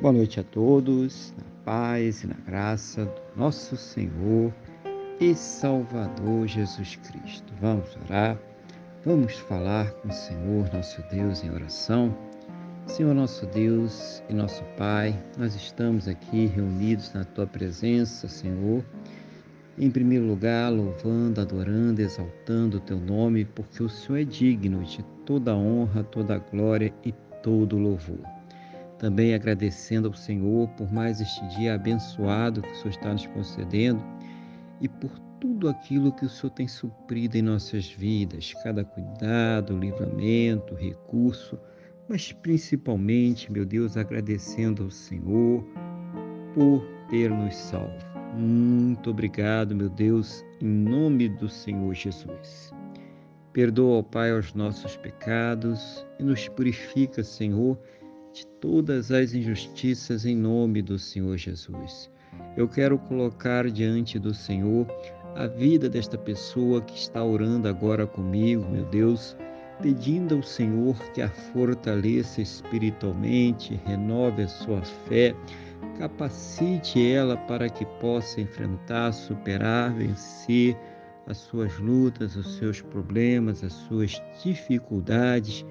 Boa noite a todos, na paz e na graça do nosso Senhor e Salvador Jesus Cristo. Vamos orar, vamos falar com o Senhor, nosso Deus, em oração. Senhor, nosso Deus e nosso Pai, nós estamos aqui reunidos na Tua presença, Senhor. Em primeiro lugar, louvando, adorando, exaltando o Teu nome, porque o Senhor é digno de toda honra, toda glória e todo louvor. Também agradecendo ao Senhor por mais este dia abençoado que o Senhor está nos concedendo e por tudo aquilo que o Senhor tem suprido em nossas vidas, cada cuidado, livramento, recurso, mas principalmente, meu Deus, agradecendo ao Senhor por ter nos salvo. Muito obrigado, meu Deus, em nome do Senhor Jesus. Perdoa, ó Pai, os nossos pecados e nos purifica, Senhor, de todas as injustiças em nome do Senhor Jesus. Eu quero colocar diante do Senhor a vida desta pessoa que está orando agora comigo, meu Deus, pedindo ao Senhor que a fortaleça espiritualmente, renove a sua fé, capacite ela para que possa enfrentar, superar, vencer as suas lutas, os seus problemas, as suas dificuldades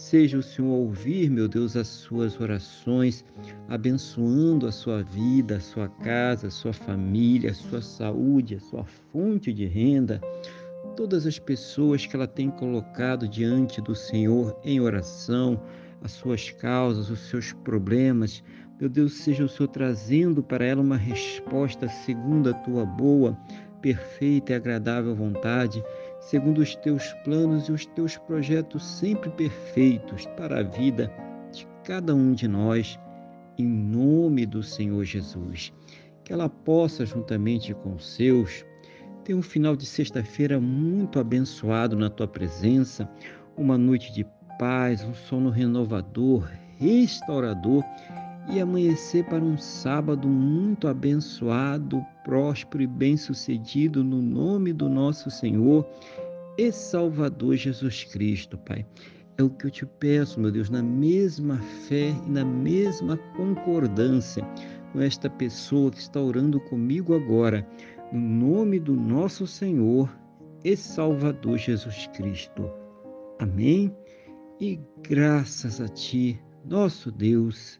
Seja o Senhor ouvir, meu Deus, as suas orações, abençoando a sua vida, a sua casa, a sua família, a sua saúde, a sua fonte de renda, todas as pessoas que ela tem colocado diante do Senhor em oração, as suas causas, os seus problemas. Meu Deus, seja o Senhor trazendo para ela uma resposta segundo a tua boa, perfeita e agradável vontade segundo os teus planos e os teus projetos sempre perfeitos para a vida de cada um de nós, em nome do Senhor Jesus. Que ela possa, juntamente com os seus, ter um final de sexta-feira muito abençoado na tua presença, uma noite de paz, um sono renovador, restaurador e amanhecer para um sábado muito abençoado, próspero e bem-sucedido no nome do nosso Senhor e Salvador Jesus Cristo, Pai. É o que eu te peço, meu Deus, na mesma fé e na mesma concordância com esta pessoa que está orando comigo agora, no nome do nosso Senhor e Salvador Jesus Cristo. Amém? E graças a Ti, nosso Deus